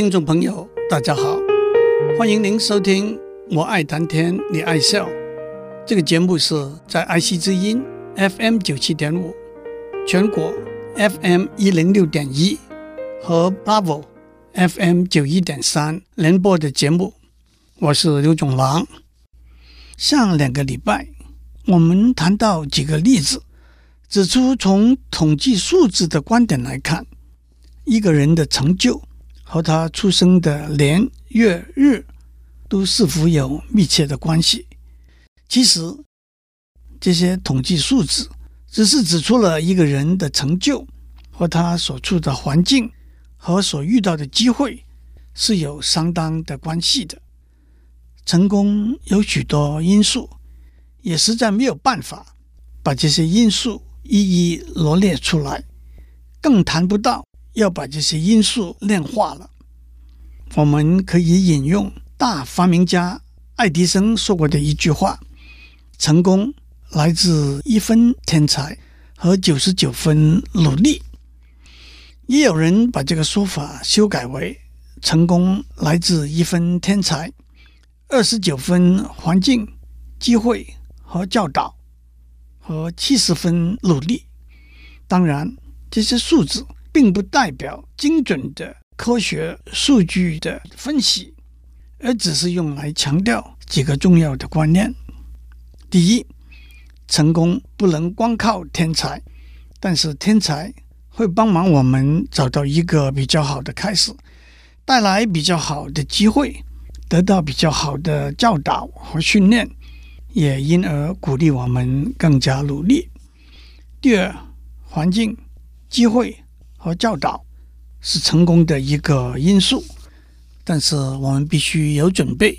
听众朋友，大家好，欢迎您收听《我爱谈天，你爱笑》这个节目，是在爱惜之音 FM 九七点五、全国 FM 一零六点一和 Bravo FM 九一点三联播的节目。我是刘总郎。上两个礼拜，我们谈到几个例子，指出从统计数字的观点来看，一个人的成就和他出生的年月日都是否有密切的关系。其实，这些统计数字只是指出了一个人的成就和他所处的环境和所遇到的机会是有相当的关系的。成功有许多因素，也实在没有办法把这些因素一一罗列出来，更谈不到要把这些因素量化了。我们可以引用大发明家爱迪生说过的一句话：“成功来自一分天才和九十九分努力。”也有人把这个说法修改为：“成功来自一分天才。”二十九分环境、机会和教导，和七十分努力。当然，这些数字并不代表精准的科学数据的分析，而只是用来强调几个重要的观念。第一，成功不能光靠天才，但是天才会帮忙我们找到一个比较好的开始，带来比较好的机会。得到比较好的教导和训练，也因而鼓励我们更加努力。第二，环境、机会和教导是成功的一个因素，但是我们必须有准备、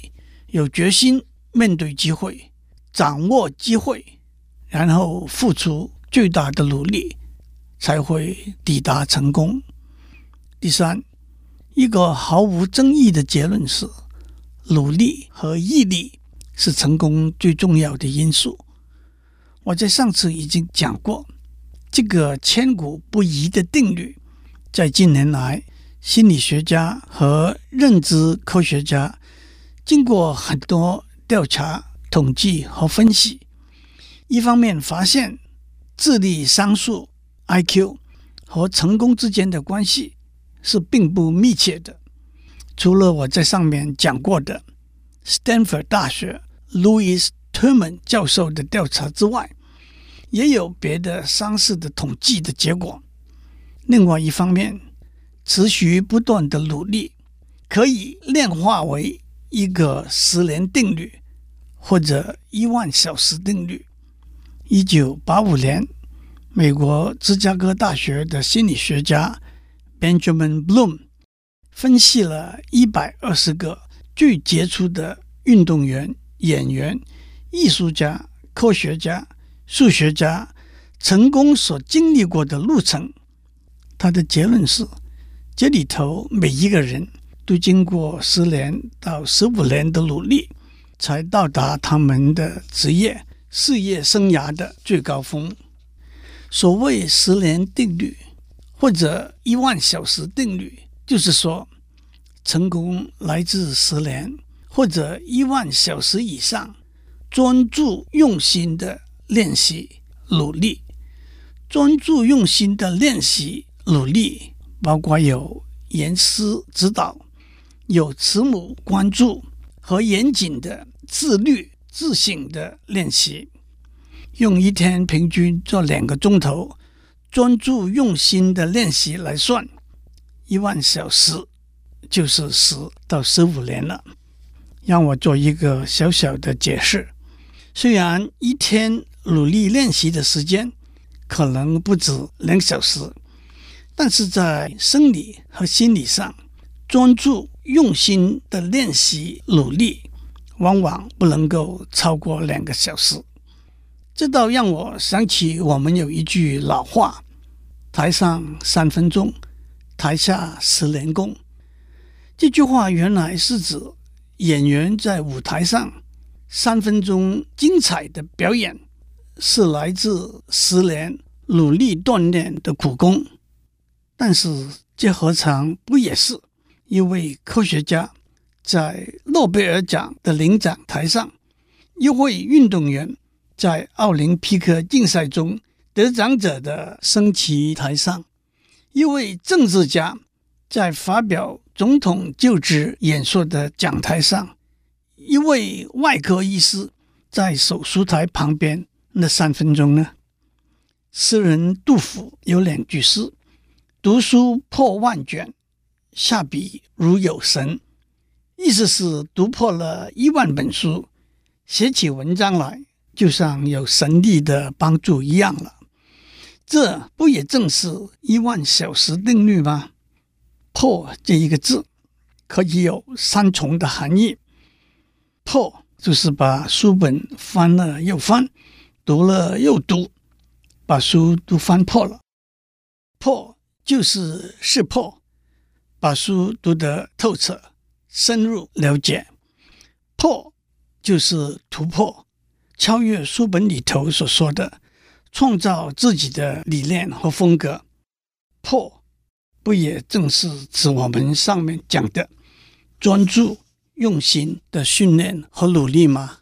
有决心面对机会，掌握机会，然后付出最大的努力，才会抵达成功。第三，一个毫无争议的结论是。努力和毅力是成功最重要的因素。我在上次已经讲过，这个千古不移的定律，在近年来，心理学家和认知科学家经过很多调查、统计和分析，一方面发现智力商数 （IQ） 和成功之间的关系是并不密切的。除了我在上面讲过的斯坦福大学 Louis Terman 教授的调查之外，也有别的相似的统计的结果。另外一方面，持续不断的努力可以量化为一个十年定律或者一万小时定律。一九八五年，美国芝加哥大学的心理学家 Benjamin Bloom。分析了一百二十个最杰出的运动员、演员、艺术家、科学家、数学家成功所经历过的路程。他的结论是：这里头每一个人都经过十年到十五年的努力，才到达他们的职业、事业生涯的最高峰。所谓十年定律或者一万小时定律。就是说，成功来自十年或者一万小时以上专注用心的练习努力。专注用心的练习努力，包括有严师指导、有慈母关注和严谨的自律自省的练习。用一天平均做两个钟头专注用心的练习来算。一万小时就是十到十五年了。让我做一个小小的解释：虽然一天努力练习的时间可能不止两小时，但是在生理和心理上，专注用心的练习努力，往往不能够超过两个小时。这倒让我想起我们有一句老话：“台上三分钟。”台下十年功，这句话原来是指演员在舞台上三分钟精彩的表演，是来自十年努力锻炼的苦功。但是这何尝不也是一位科学家在诺贝尔奖的领奖台上，一位运动员在奥林匹克竞赛中得奖者的升旗台上，一位政治家在发表总统就职演说的讲台上，一位外科医师在手术台旁边那三分钟呢？诗人杜甫有两句诗：“读书破万卷。”下笔如有神，意思是读破了一万本书，写起文章来就像有神力的帮助一样了。这不也正是一万小时定律吗？破这一个字可以有三重的含义：破就是把书本翻了又翻，读了又读，把书都翻破了；破就是识破。把书读得透彻、深入了解，破就是突破、超越书本里头所说的，创造自己的理念和风格。破不也正是指我们上面讲的专注、用心的训练和努力吗？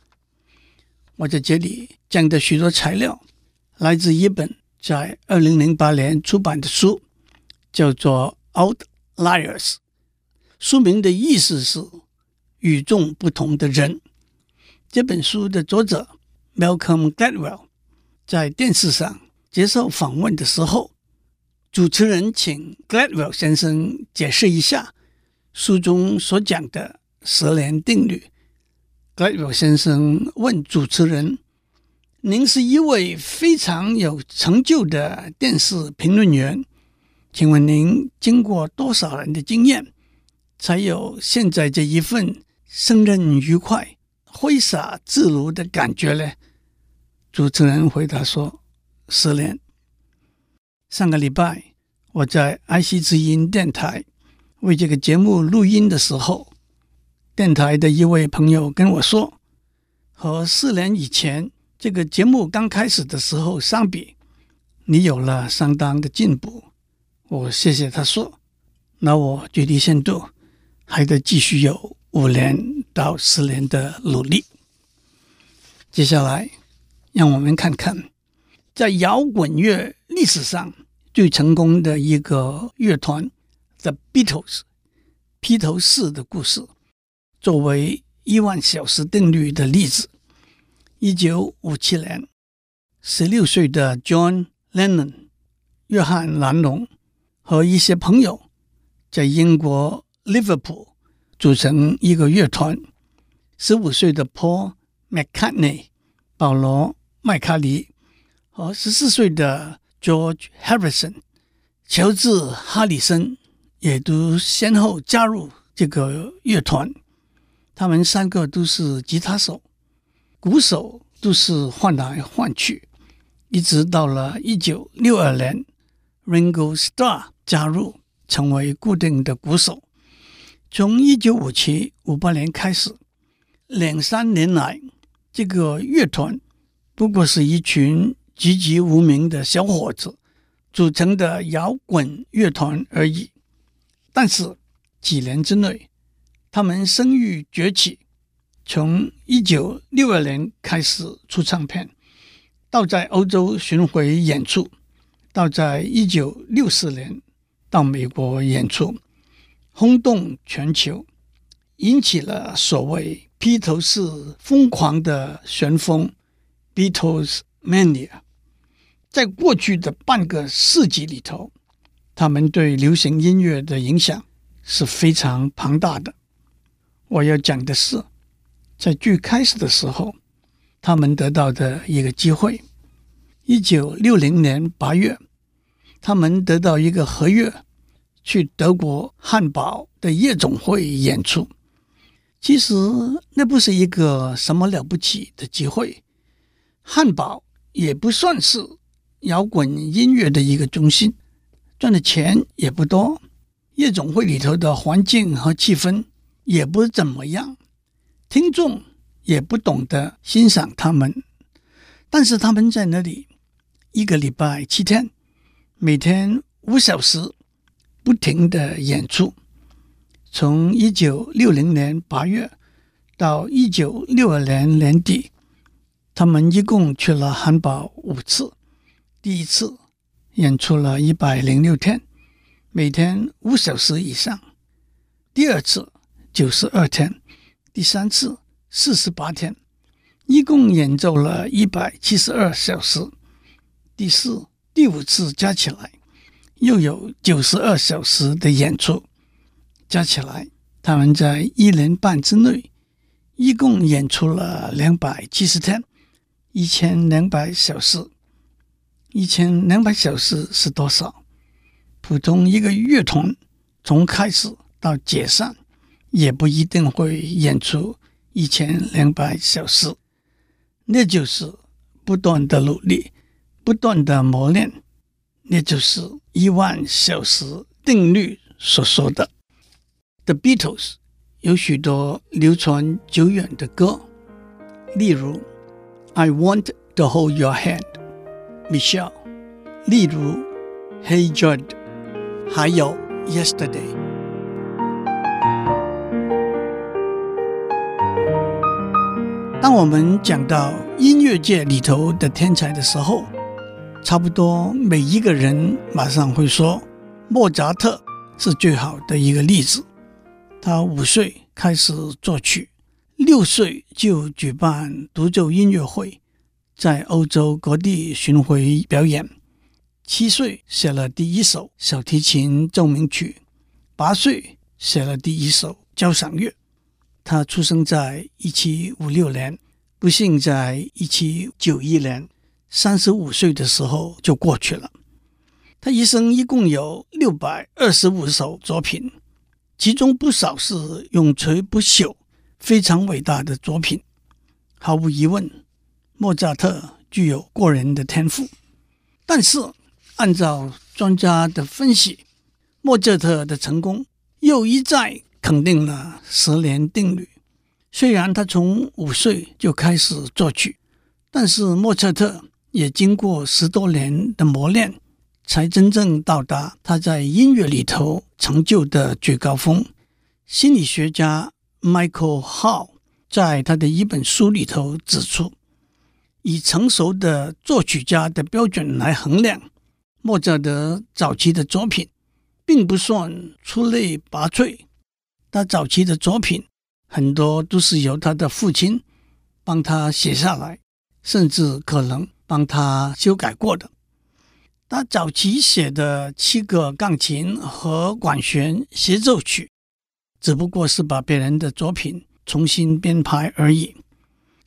我在这里讲的许多材料，来自一本在二零零八年出版的书，叫做《Outliers 书名的意思是与众不同的人。这本书的作者 Malcolm Gladwell 在电视上接受访问的时候，主持人请 Gladwell 先生解释一下书中所讲的十年定律。Gladwell 先生问主持人：“您是一位非常有成就的电视评论员。”请问您经过多少人的经验，才有现在这一份胜任愉快、挥洒自如的感觉呢？主持人回答说：“十年。”上个礼拜我在爱惜之音电台为这个节目录音的时候，电台的一位朋友跟我说，和四年以前这个节目刚开始的时候相比，你有了相当的进步。我谢谢他说，那我距离限度还得继续有五年到十年的努力。接下来，让我们看看在摇滚乐历史上最成功的一个乐团 The Beatles 披头士的故事，作为一万小时定律的例子。一九五七年，十六岁的 John Lennon 约翰·兰农。和一些朋友在英国利物浦组成一个乐团。十五岁的 Paul McCartney 保罗麦卡尼和十四岁的 George Harrison 乔治哈里森也都先后加入这个乐团。他们三个都是吉他手，鼓手都是换来换去，一直到了一九六二年，Ringo Starr。加入成为固定的鼓手。从一九五七、五八年开始，两三年来，这个乐团不过是一群籍籍无名的小伙子组成的摇滚乐团而已。但是几年之内，他们声誉崛起。从一九六二年开始出唱片，到在欧洲巡回演出，到在一九六四年。到美国演出，轰动全球，引起了所谓“披头士疯狂”的旋风 （Beatles Mania）。在过去的半个世纪里头，他们对流行音乐的影响是非常庞大的。我要讲的是，在最开始的时候，他们得到的一个机会：一九六零年八月。他们得到一个合约，去德国汉堡的夜总会演出。其实那不是一个什么了不起的机会，汉堡也不算是摇滚音乐的一个中心，赚的钱也不多，夜总会里头的环境和气氛也不怎么样，听众也不懂得欣赏他们。但是他们在那里一个礼拜七天。每天五小时不停的演出，从一九六零年八月到一九六二年年底，他们一共去了汉堡五次。第一次演出了一百零六天，每天五小时以上；第二次九十二天；第三次四十八天，一共演奏了一百七十二小时。第四、第五次加起来。又有九十二小时的演出，加起来，他们在一年半之内，一共演出了两百七十天，一千两百小时。一千两百小时是多少？普通一个乐团从开始到解散，也不一定会演出一千两百小时。那就是不断的努力，不断的磨练。那就是一万小时定律所说的。The Beatles 有许多流传久远的歌，例如《I Want to Hold Your Hand》，Michelle；例如《Hey Jude》，还有《Yesterday》。当我们讲到音乐界里头的天才的时候，差不多每一个人马上会说，莫扎特是最好的一个例子。他五岁开始作曲，六岁就举办独奏音乐会，在欧洲各地巡回表演。七岁写了第一首小提琴奏鸣曲，八岁写了第一首交响乐。他出生在一七五六年，不幸在一七九一年。三十五岁的时候就过去了。他一生一共有六百二十五首作品，其中不少是永垂不朽、非常伟大的作品。毫无疑问，莫扎特具有过人的天赋。但是，按照专家的分析，莫扎特的成功又一再肯定了十年定律。虽然他从五岁就开始作曲，但是莫扎特。也经过十多年的磨练，才真正到达他在音乐里头成就的最高峰。心理学家 Michael Hall 在他的一本书里头指出，以成熟的作曲家的标准来衡量，莫扎特早期的作品并不算出类拔萃。他早期的作品很多都是由他的父亲帮他写下来，甚至可能。帮他修改过的，他早期写的七个钢琴和管弦协奏曲，只不过是把别人的作品重新编排而已。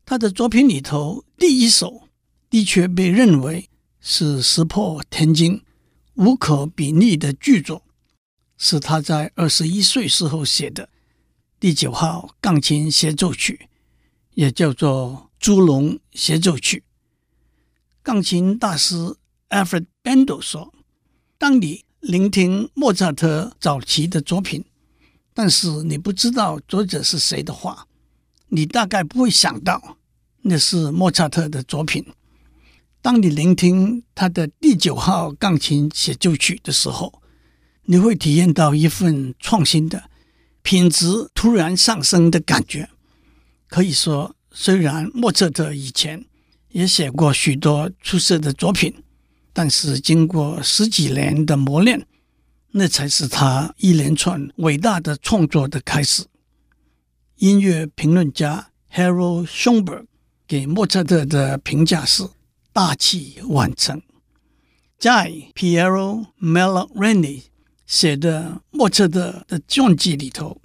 他的作品里头，第一首的确被认为是石破天惊、无可比拟的巨作，是他在二十一岁时候写的第九号钢琴协奏曲，也叫做《猪笼协奏曲》。钢琴大师 Alfred Bendel 说：“当你聆听莫扎特早期的作品，但是你不知道作者是谁的话，你大概不会想到那是莫扎特的作品。当你聆听他的第九号钢琴协奏曲的时候，你会体验到一份创新的品质突然上升的感觉。可以说，虽然莫扎特以前。”也写过许多出色的作品，但是经过十几年的磨练，那才是他一连串伟大的创作的开始。音乐评论家 Harold Schoenberg 给莫扎特的评价是大器晚成。在 Piero Mallareni 写的莫扎特的传记里头，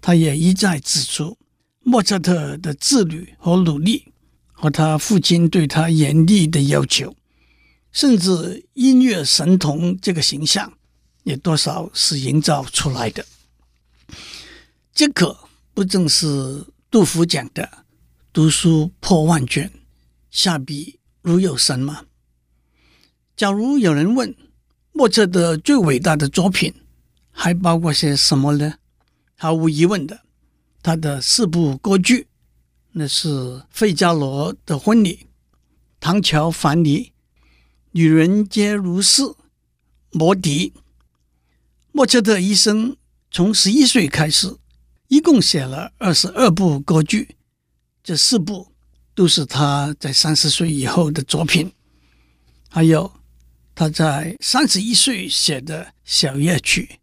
他也一再指出莫扎特的自律和努力。和他父亲对他严厉的要求，甚至音乐神童这个形象，也多少是营造出来的。这可不正是杜甫讲的“读书破万卷，下笔如有神”吗？假如有人问莫扎特最伟大的作品还包括些什么呢？毫无疑问的，他的四部歌剧。那是费加罗的婚礼，唐乔凡尼，女人皆如是，魔笛。莫扎特一生从十一岁开始，一共写了二十二部歌剧，这四部都是他在三十岁以后的作品。还有他在三十一岁写的小夜曲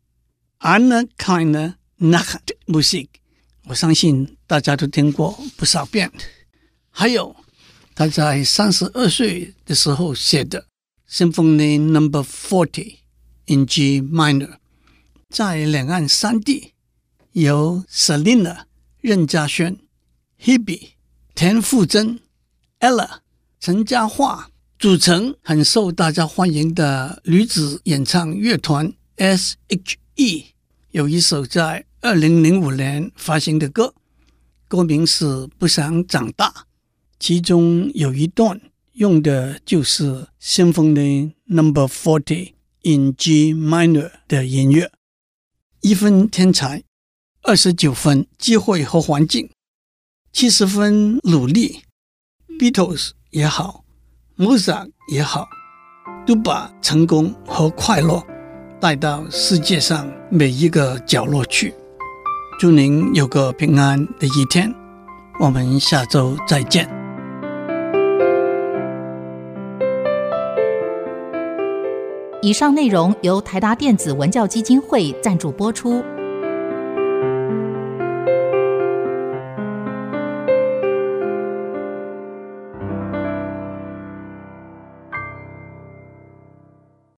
《Eine kleine Nachtmusik》，我相信大家都听过不少遍。还有他在三十二岁的时候写的。Symphony Number Forty in G Minor，在两岸三地由 Selina 任嘉萱、Hebe 田馥甄、Ella 陈嘉桦组成很受大家欢迎的女子演唱乐团 S.H.E，有一首在二零零五年发行的歌，歌名是《不想长大》，其中有一段。用的就是 Symphony Number Forty in G Minor 的音乐，一分天才，二十九分机会和环境，七十分努力。Beatles 也好 moza 也好，都把成功和快乐带到世界上每一个角落去。祝您有个平安的一天，我们下周再见。以上内容由台达电子文教基金会赞助播出。